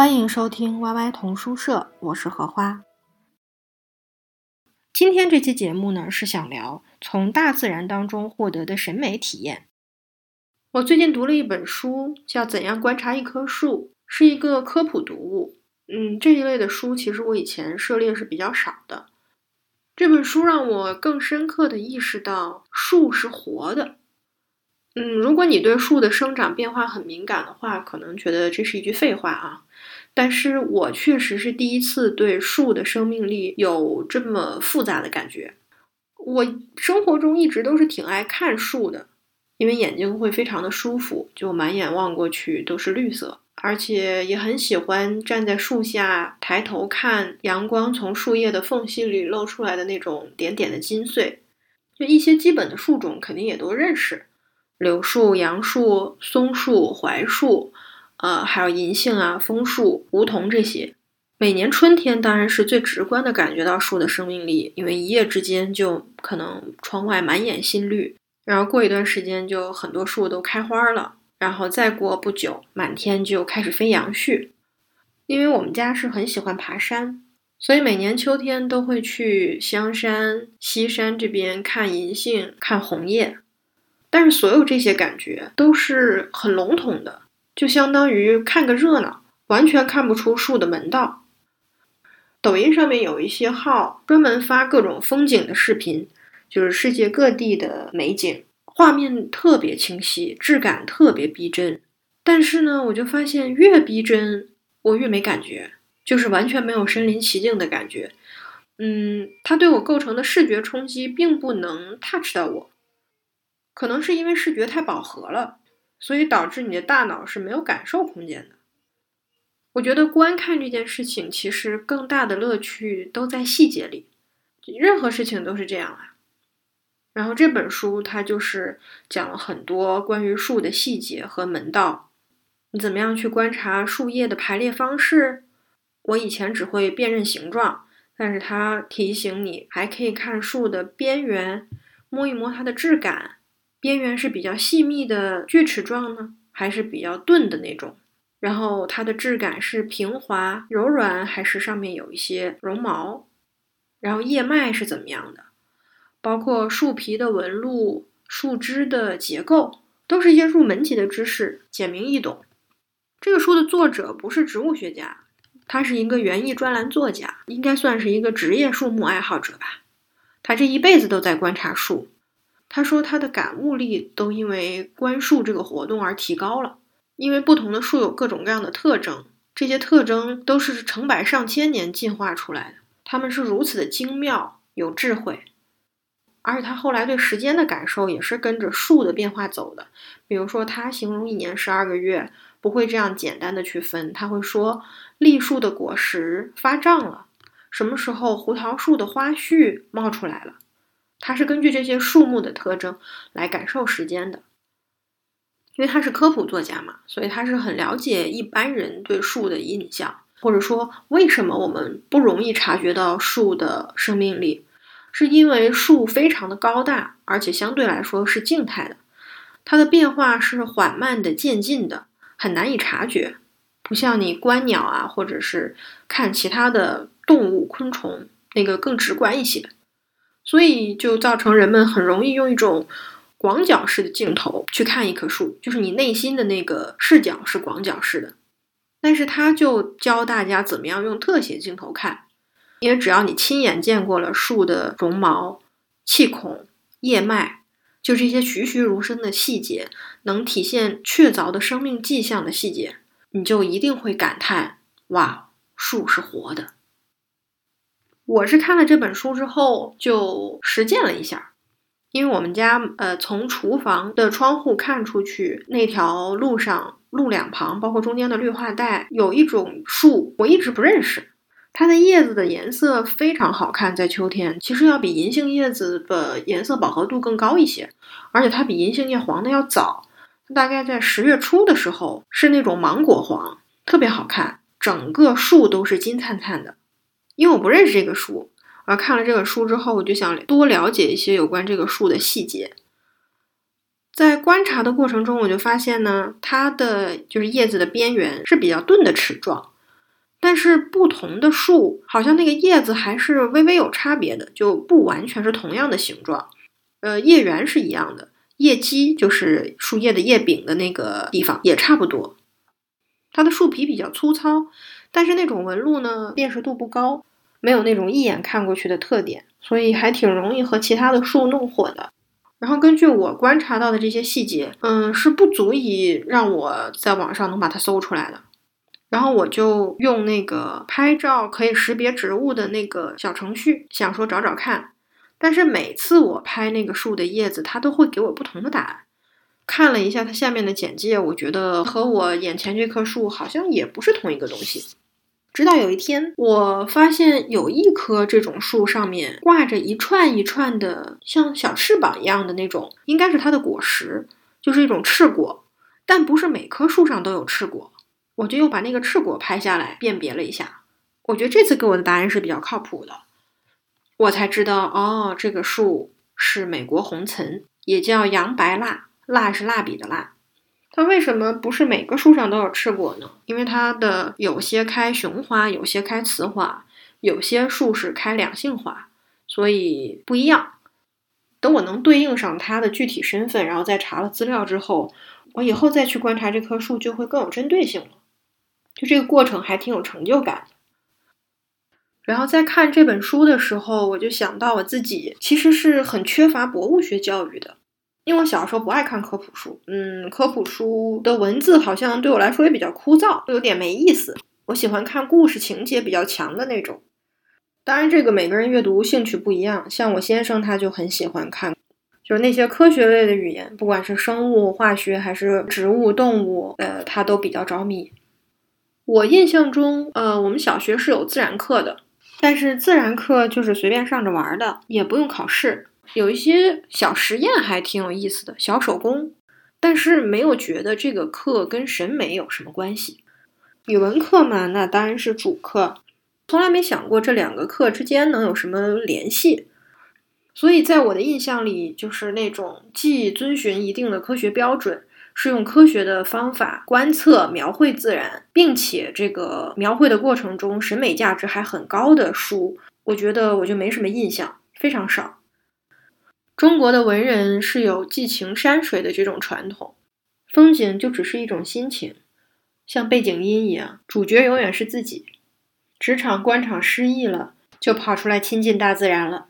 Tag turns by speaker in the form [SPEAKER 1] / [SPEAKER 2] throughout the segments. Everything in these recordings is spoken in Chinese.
[SPEAKER 1] 欢迎收听 YY 童书社，我是荷花。今天这期节目呢，是想聊从大自然当中获得的审美体验。我最近读了一本书，叫《怎样观察一棵树》，是一个科普读物。嗯，这一类的书其实我以前涉猎是比较少的。这本书让我更深刻的意识到，树是活的。嗯，如果你对树的生长变化很敏感的话，可能觉得这是一句废话啊。但是我确实是第一次对树的生命力有这么复杂的感觉。我生活中一直都是挺爱看树的，因为眼睛会非常的舒服，就满眼望过去都是绿色，而且也很喜欢站在树下抬头看阳光从树叶的缝隙里露出来的那种点点的金穗。就一些基本的树种肯定也都认识，柳树、杨树、松树、槐树。呃，还有银杏啊、枫树、梧桐这些，每年春天当然是最直观的感觉到树的生命力，因为一夜之间就可能窗外满眼新绿，然后过一段时间就很多树都开花了，然后再过不久，满天就开始飞杨絮。因为我们家是很喜欢爬山，所以每年秋天都会去香山、西山这边看银杏、看红叶，但是所有这些感觉都是很笼统的。就相当于看个热闹，完全看不出树的门道。抖音上面有一些号专门发各种风景的视频，就是世界各地的美景，画面特别清晰，质感特别逼真。但是呢，我就发现越逼真，我越没感觉，就是完全没有身临其境的感觉。嗯，它对我构成的视觉冲击并不能 touch 到我，可能是因为视觉太饱和了。所以导致你的大脑是没有感受空间的。我觉得观看这件事情，其实更大的乐趣都在细节里。任何事情都是这样啊。然后这本书它就是讲了很多关于树的细节和门道。你怎么样去观察树叶的排列方式？我以前只会辨认形状，但是它提醒你还可以看树的边缘，摸一摸它的质感。边缘是比较细密的锯齿状呢，还是比较钝的那种？然后它的质感是平滑柔软，还是上面有一些绒毛？然后叶脉是怎么样的？包括树皮的纹路、树枝的结构，都是一些入门级的知识，简明易懂。这个书的作者不是植物学家，他是一个园艺专栏作家，应该算是一个职业树木爱好者吧。他这一辈子都在观察树。他说，他的感悟力都因为观树这个活动而提高了。因为不同的树有各种各样的特征，这些特征都是成百上千年进化出来的。他们是如此的精妙、有智慧，而且他后来对时间的感受也是跟着树的变化走的。比如说，他形容一年十二个月，不会这样简单的去分，他会说，栗树的果实发胀了，什么时候胡桃树的花絮冒出来了。他是根据这些树木的特征来感受时间的，因为他是科普作家嘛，所以他是很了解一般人对树的印象，或者说为什么我们不容易察觉到树的生命力，是因为树非常的高大，而且相对来说是静态的，它的变化是缓慢的、渐进的，很难以察觉，不像你观鸟啊，或者是看其他的动物、昆虫，那个更直观一些。所以就造成人们很容易用一种广角式的镜头去看一棵树，就是你内心的那个视角是广角式的。但是他就教大家怎么样用特写镜头看，因为只要你亲眼见过了树的绒毛、气孔、叶脉，就这些栩栩如生的细节，能体现确凿的生命迹象的细节，你就一定会感叹：哇，树是活的。我是看了这本书之后就实践了一下，因为我们家呃从厨房的窗户看出去那条路上路两旁，包括中间的绿化带，有一种树我一直不认识，它的叶子的颜色非常好看，在秋天其实要比银杏叶子的颜色饱和度更高一些，而且它比银杏叶黄的要早，大概在十月初的时候是那种芒果黄，特别好看，整个树都是金灿灿的。因为我不认识这个树，而看了这个书之后，我就想多了解一些有关这个树的细节。在观察的过程中，我就发现呢，它的就是叶子的边缘是比较钝的齿状，但是不同的树好像那个叶子还是微微有差别的，就不完全是同样的形状。呃，叶缘是一样的，叶基就是树叶的叶柄的那个地方也差不多。它的树皮比较粗糙，但是那种纹路呢辨识度不高，没有那种一眼看过去的特点，所以还挺容易和其他的树弄混的。然后根据我观察到的这些细节，嗯，是不足以让我在网上能把它搜出来的。然后我就用那个拍照可以识别植物的那个小程序，想说找找看。但是每次我拍那个树的叶子，它都会给我不同的答案。看了一下它下面的简介，我觉得和我眼前这棵树好像也不是同一个东西。直到有一天，我发现有一棵这种树上面挂着一串一串的像小翅膀一样的那种，应该是它的果实，就是一种赤果。但不是每棵树上都有赤果。我就又把那个赤果拍下来，辨别了一下。我觉得这次给我的答案是比较靠谱的。我才知道，哦，这个树是美国红岑，也叫洋白蜡，蜡是蜡笔的蜡。它为什么不是每个树上都有赤果呢？因为它的有些开雄花，有些开雌花，有些树是开两性花，所以不一样。等我能对应上它的具体身份，然后再查了资料之后，我以后再去观察这棵树就会更有针对性了。就这个过程还挺有成就感。然后在看这本书的时候，我就想到我自己其实是很缺乏博物学教育的。因为我小时候不爱看科普书，嗯，科普书的文字好像对我来说也比较枯燥，有点没意思。我喜欢看故事情节比较强的那种。当然，这个每个人阅读兴趣不一样，像我先生他就很喜欢看，就是那些科学类的语言，不管是生物、化学还是植物、动物，呃，他都比较着迷。我印象中，呃，我们小学是有自然课的，但是自然课就是随便上着玩的，也不用考试。有一些小实验还挺有意思的，小手工，但是没有觉得这个课跟审美有什么关系。语文课嘛，那当然是主课，从来没想过这两个课之间能有什么联系。所以在我的印象里，就是那种既遵循一定的科学标准，是用科学的方法观测描绘自然，并且这个描绘的过程中审美价值还很高的书，我觉得我就没什么印象，非常少。中国的文人是有寄情山水的这种传统，风景就只是一种心情，像背景音一样，主角永远是自己。职场官场失意了，就跑出来亲近大自然了。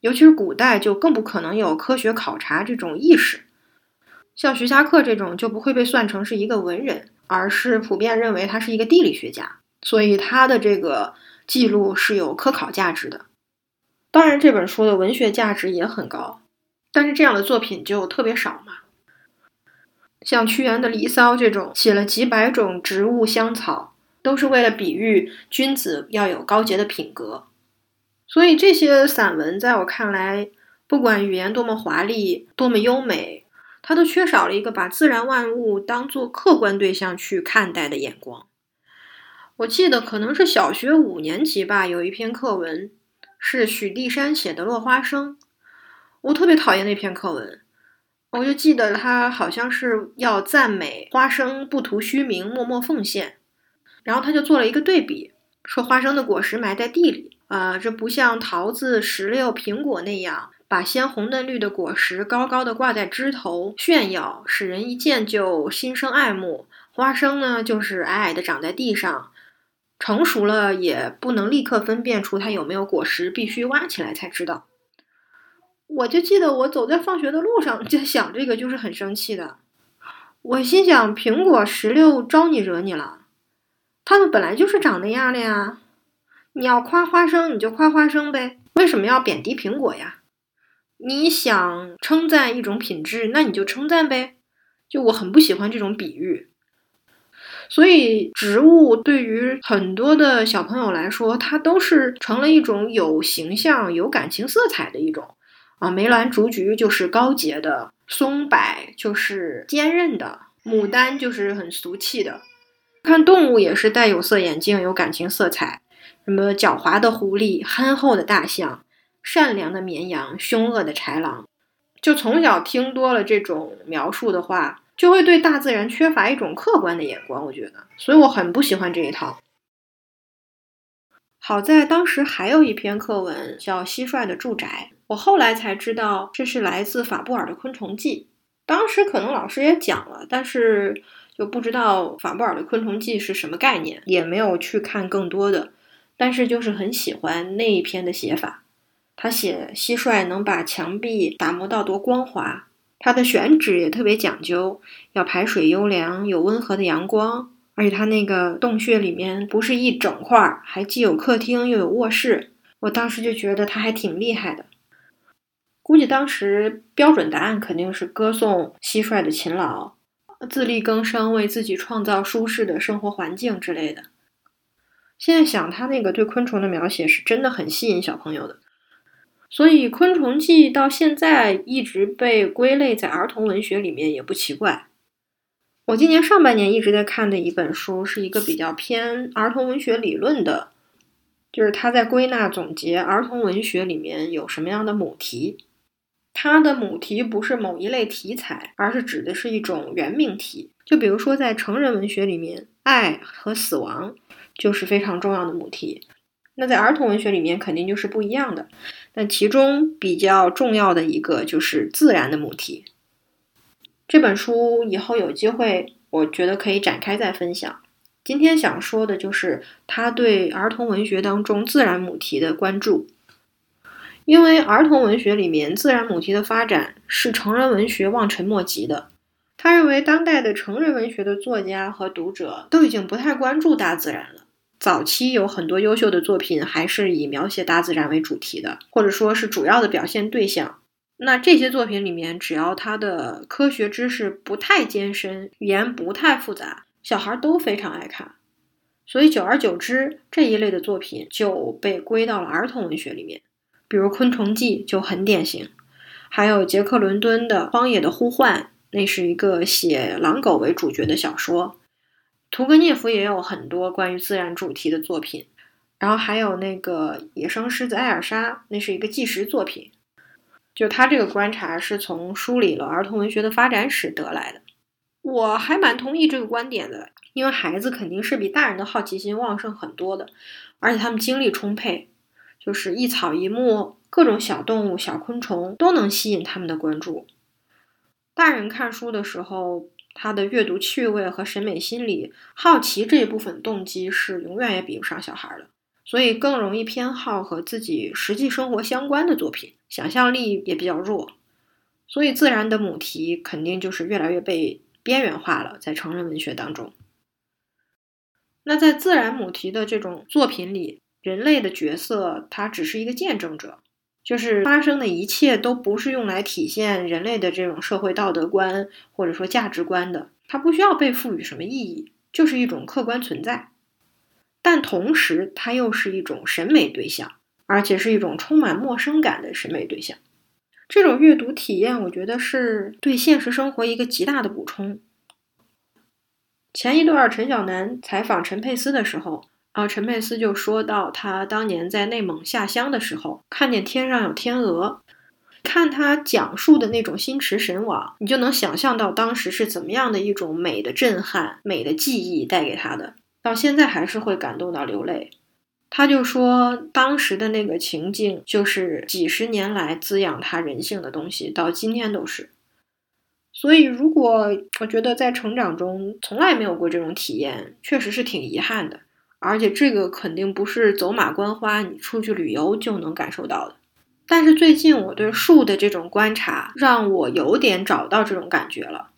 [SPEAKER 1] 尤其是古代，就更不可能有科学考察这种意识。像徐霞客这种，就不会被算成是一个文人，而是普遍认为他是一个地理学家，所以他的这个记录是有科考价值的。当然，这本书的文学价值也很高，但是这样的作品就特别少嘛。像屈原的《离骚》这种，写了几百种植物香草，都是为了比喻君子要有高洁的品格。所以这些散文在我看来，不管语言多么华丽、多么优美，它都缺少了一个把自然万物当做客观对象去看待的眼光。我记得可能是小学五年级吧，有一篇课文。是许地山写的《落花生》，我特别讨厌那篇课文。我就记得他好像是要赞美花生不图虚名，默默奉献。然后他就做了一个对比，说花生的果实埋在地里，啊，这不像桃子、石榴、苹果那样把鲜红嫩绿的果实高高的挂在枝头炫耀，使人一见就心生爱慕。花生呢，就是矮矮的长在地上。成熟了也不能立刻分辨出它有没有果实，必须挖起来才知道。我就记得我走在放学的路上就想这个，就是很生气的。我心想，苹果、石榴招你惹你了？它们本来就是长那样的呀。你要夸花生，你就夸花生呗，为什么要贬低苹果呀？你想称赞一种品质，那你就称赞呗。就我很不喜欢这种比喻。所以，植物对于很多的小朋友来说，它都是成了一种有形象、有感情色彩的一种啊。梅兰竹菊就是高洁的，松柏就是坚韧的，牡丹就是很俗气的。看动物也是戴有色眼镜，有感情色彩，什么狡猾的狐狸、憨厚的大象、善良的绵羊、凶恶的豺狼，就从小听多了这种描述的话。就会对大自然缺乏一种客观的眼光，我觉得，所以我很不喜欢这一套。好在当时还有一篇课文叫《蟋蟀的住宅》，我后来才知道这是来自法布尔的《昆虫记》。当时可能老师也讲了，但是就不知道法布尔的《昆虫记》是什么概念，也没有去看更多的。但是就是很喜欢那一篇的写法，他写蟋蟀能把墙壁打磨到多光滑，它的选址也特别讲究，要排水优良，有温和的阳光。而且它那个洞穴里面不是一整块，还既有客厅又有卧室。我当时就觉得他还挺厉害的。估计当时标准答案肯定是歌颂蟋蟀的勤劳，自力更生，为自己创造舒适的生活环境之类的。现在想，他那个对昆虫的描写是真的很吸引小朋友的。所以《昆虫记》到现在一直被归类在儿童文学里面也不奇怪。我今年上半年一直在看的一本书，是一个比较偏儿童文学理论的，就是他在归纳总结儿童文学里面有什么样的母题。它的母题不是某一类题材，而是指的是一种原命题。就比如说在成人文学里面，爱和死亡就是非常重要的母题。那在儿童文学里面肯定就是不一样的。但其中比较重要的一个就是自然的母题。这本书以后有机会，我觉得可以展开再分享。今天想说的就是他对儿童文学当中自然母题的关注，因为儿童文学里面自然母题的发展是成人文学望尘莫及的。他认为当代的成人文学的作家和读者都已经不太关注大自然了。早期有很多优秀的作品还是以描写大自然为主题的，或者说是主要的表现对象。那这些作品里面，只要它的科学知识不太艰深，语言不太复杂，小孩都非常爱看。所以久而久之，这一类的作品就被归到了儿童文学里面。比如《昆虫记》就很典型，还有杰克·伦敦的《荒野的呼唤》，那是一个写狼狗为主角的小说。屠格涅夫也有很多关于自然主题的作品，然后还有那个《野生狮子艾尔莎》，那是一个纪实作品。就他这个观察是从梳理了儿童文学的发展史得来的，我还蛮同意这个观点的，因为孩子肯定是比大人的好奇心旺盛很多的，而且他们精力充沛，就是一草一木、各种小动物、小昆虫都能吸引他们的关注。大人看书的时候，他的阅读趣味和审美心理、好奇这一部分动机是永远也比不上小孩的。所以更容易偏好和自己实际生活相关的作品，想象力也比较弱，所以自然的母题肯定就是越来越被边缘化了，在成人文学当中。那在自然母题的这种作品里，人类的角色他只是一个见证者，就是发生的一切都不是用来体现人类的这种社会道德观或者说价值观的，它不需要被赋予什么意义，就是一种客观存在。但同时，它又是一种审美对象，而且是一种充满陌生感的审美对象。这种阅读体验，我觉得是对现实生活一个极大的补充。前一段陈晓楠采访陈佩斯的时候，啊，陈佩斯就说到他当年在内蒙下乡的时候，看见天上有天鹅，看他讲述的那种心驰神往，你就能想象到当时是怎么样的一种美的震撼、美的记忆带给他的。到现在还是会感动到流泪。他就说，当时的那个情境，就是几十年来滋养他人性的东西，到今天都是。所以，如果我觉得在成长中从来没有过这种体验，确实是挺遗憾的。而且，这个肯定不是走马观花，你出去旅游就能感受到的。但是，最近我对树的这种观察，让我有点找到这种感觉了。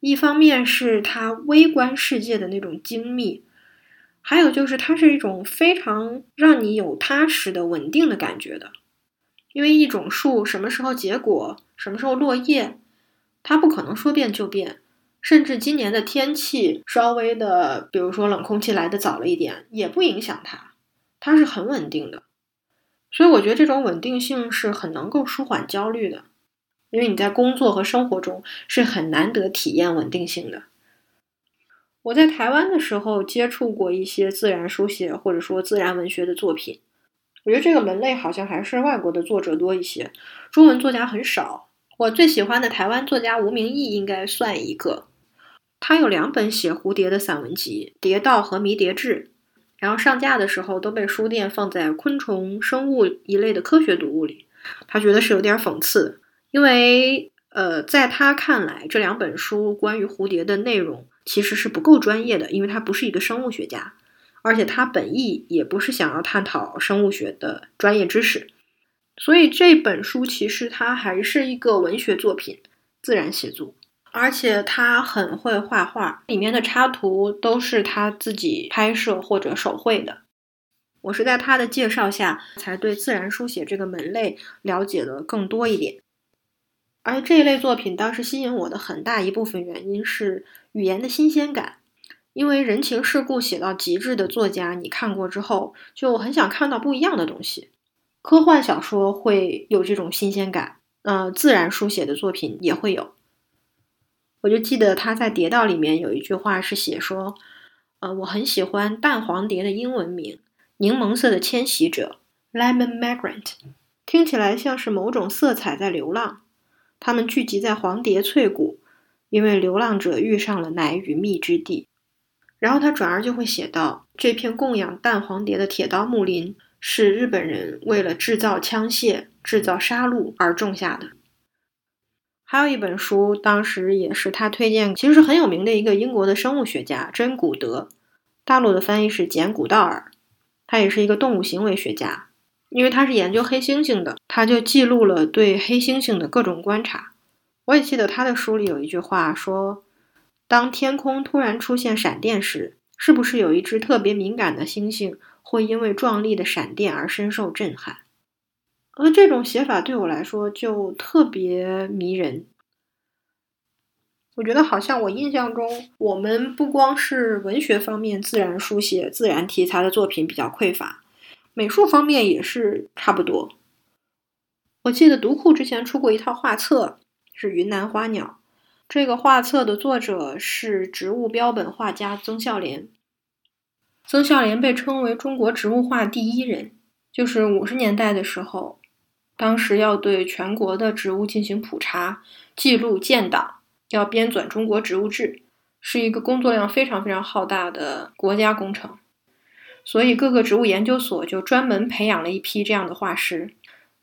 [SPEAKER 1] 一方面是它微观世界的那种精密，还有就是它是一种非常让你有踏实的稳定的感觉的。因为一种树什么时候结果，什么时候落叶，它不可能说变就变。甚至今年的天气稍微的，比如说冷空气来的早了一点，也不影响它，它是很稳定的。所以我觉得这种稳定性是很能够舒缓焦虑的。因为你在工作和生活中是很难得体验稳定性的。我在台湾的时候接触过一些自然书写或者说自然文学的作品，我觉得这个门类好像还是外国的作者多一些，中文作家很少。我最喜欢的台湾作家吴明义应该算一个，他有两本写蝴蝶的散文集《蝶道》和《迷蝶志》，然后上架的时候都被书店放在昆虫、生物一类的科学读物里。他觉得是有点讽刺，因为呃，在他看来，这两本书关于蝴蝶的内容其实是不够专业的，因为他不是一个生物学家，而且他本意也不是想要探讨生物学的专业知识。所以这本书其实它还是一个文学作品，自然写作，而且他很会画画，里面的插图都是他自己拍摄或者手绘的。我是在他的介绍下才对自然书写这个门类了解的更多一点。而这一类作品当时吸引我的很大一部分原因是语言的新鲜感，因为人情世故写到极致的作家，你看过之后就很想看到不一样的东西。科幻小说会有这种新鲜感，呃，自然书写的作品也会有。我就记得他在《蝶道》里面有一句话是写说，呃，我很喜欢蛋黄蝶的英文名——柠檬色的迁徙者 （Lemon Migrant），听起来像是某种色彩在流浪。它们聚集在黄蝶翠谷，因为流浪者遇上了奶与蜜之地。然后他转而就会写到，这片供养蛋黄蝶的铁刀木林。是日本人为了制造枪械、制造杀戮而种下的。还有一本书，当时也是他推荐，其实是很有名的一个英国的生物学家珍·古德，大陆的翻译是简·古道尔。他也是一个动物行为学家，因为他是研究黑猩猩的，他就记录了对黑猩猩的各种观察。我也记得他的书里有一句话说：“当天空突然出现闪电时，是不是有一只特别敏感的猩猩？”会因为壮丽的闪电而深受震撼，而这种写法对我来说就特别迷人。我觉得好像我印象中，我们不光是文学方面自然书写、自然题材的作品比较匮乏，美术方面也是差不多。我记得读库之前出过一套画册，是云南花鸟。这个画册的作者是植物标本画家曾孝濂。曾孝濂被称为中国植物画第一人，就是五十年代的时候，当时要对全国的植物进行普查、记录、建档，要编纂《中国植物志》，是一个工作量非常非常浩大的国家工程。所以各个植物研究所就专门培养了一批这样的画师。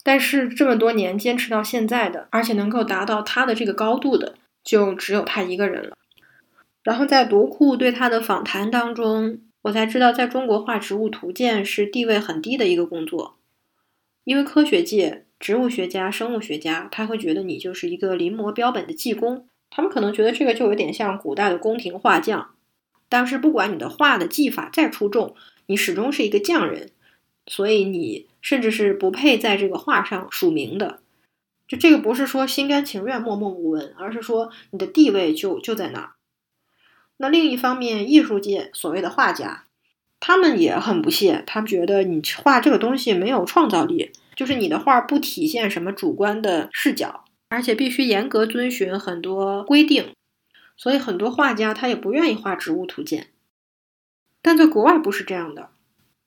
[SPEAKER 1] 但是这么多年坚持到现在的，而且能够达到他的这个高度的，就只有他一个人了。然后在读库对他的访谈当中。我才知道，在中国画植物图鉴是地位很低的一个工作，因为科学界、植物学家、生物学家，他会觉得你就是一个临摹标本的技工，他们可能觉得这个就有点像古代的宫廷画匠。但是不管你的画的技法再出众，你始终是一个匠人，所以你甚至是不配在这个画上署名的。就这个不是说心甘情愿默默无闻，而是说你的地位就就在那儿。那另一方面，艺术界所谓的画家，他们也很不屑，他们觉得你画这个东西没有创造力，就是你的画不体现什么主观的视角，而且必须严格遵循很多规定，所以很多画家他也不愿意画植物图鉴。但在国外不是这样的，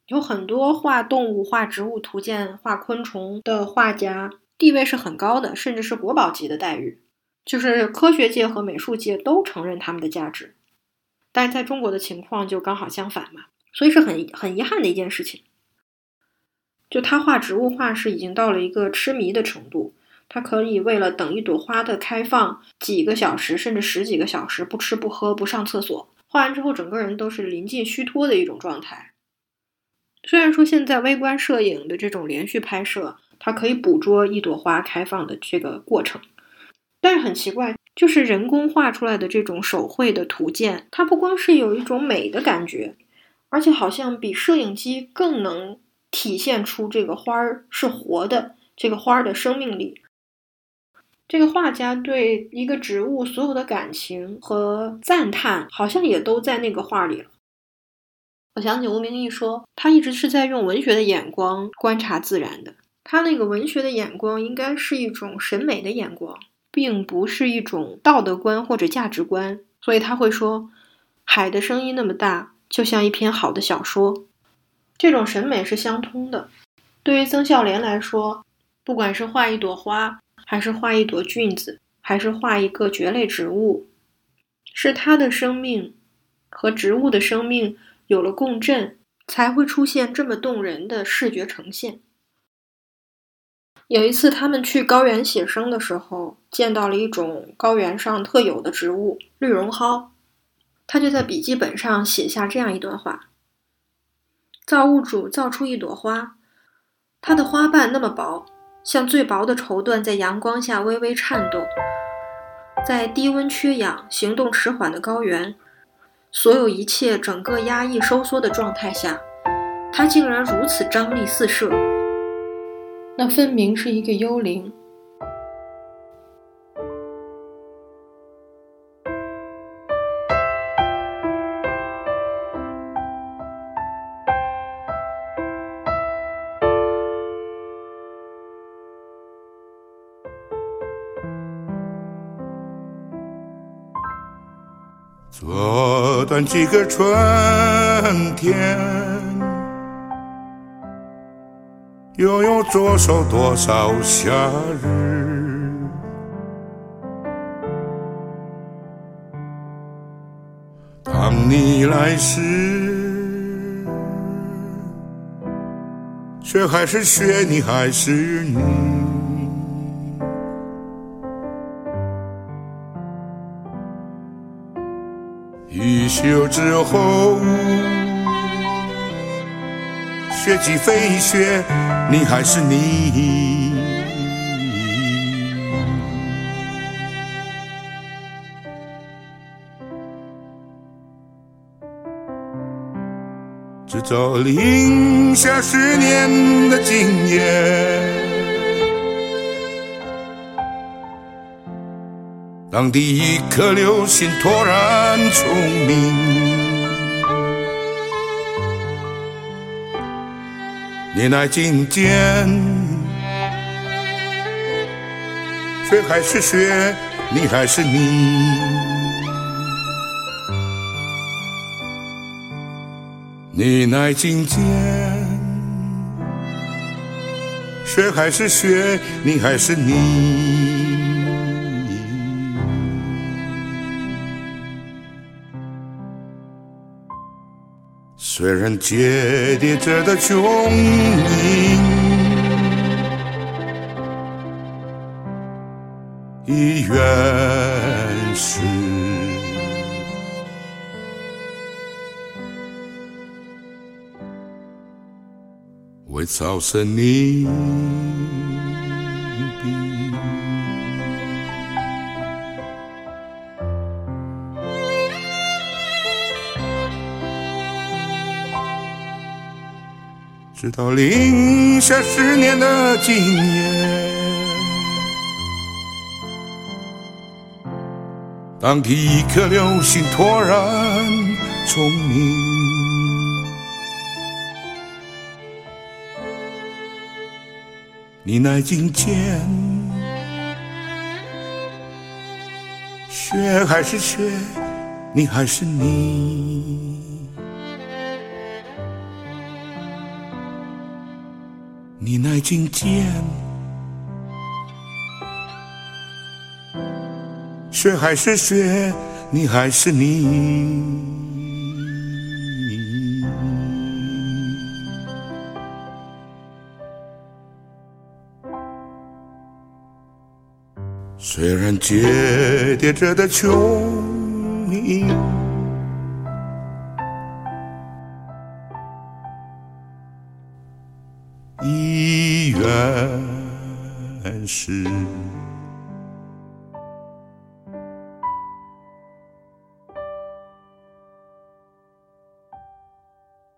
[SPEAKER 1] 有很多画动物、画植物图鉴、画昆虫的画家，地位是很高的，甚至是国宝级的待遇，就是科学界和美术界都承认他们的价值。但是在中国的情况就刚好相反嘛，所以是很很遗憾的一件事情。就他画植物画是已经到了一个痴迷的程度，他可以为了等一朵花的开放几个小时甚至十几个小时不吃不喝不上厕所，画完之后整个人都是临近虚脱的一种状态。虽然说现在微观摄影的这种连续拍摄，它可以捕捉一朵花开放的这个过程，但是很奇怪。就是人工画出来的这种手绘的图鉴，它不光是有一种美的感觉，而且好像比摄影机更能体现出这个花儿是活的，这个花儿的生命力。这个画家对一个植物所有的感情和赞叹，好像也都在那个画里了。我想起吴明义说，他一直是在用文学的眼光观察自然的，他那个文学的眼光应该是一种审美的眼光。并不是一种道德观或者价值观，所以他会说：“海的声音那么大，就像一篇好的小说。”这种审美是相通的。对于曾孝濂来说，不管是画一朵花，还是画一朵菌子，还是画一个蕨类植物，是他的生命和植物的生命有了共振，才会出现这么动人的视觉呈现。有一次，他们去高原写生的时候，见到了一种高原上特有的植物——绿绒蒿。他就在笔记本上写下这样一段话：造物主造出一朵花，它的花瓣那么薄，像最薄的绸缎，在阳光下微微颤动。在低温缺氧、行动迟缓的高原，所有一切整个压抑收缩的状态下，它竟然如此张力四射。那分明是一个幽灵。
[SPEAKER 2] 短几个春天。又有多少多少夏日？当你来时，雪还是雪，你还是你。秋之后。雪积飞雪，你还是你。制造零下十年的经验，当第一颗流星突然出明。你来觐见，雪还是雪，你还是你。你来觐见，雪还是雪，你还是你。虽然阶叠着的穹顶已远逝，为草生你。直到零下十年的今夜，当第一颗流星突然聪明，你乃今见，雪还是雪，你还是你。你乃今见，雪还是雪，你还是你。虽然阶叠着的穹是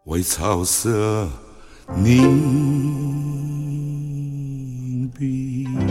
[SPEAKER 2] 为草色凝碧。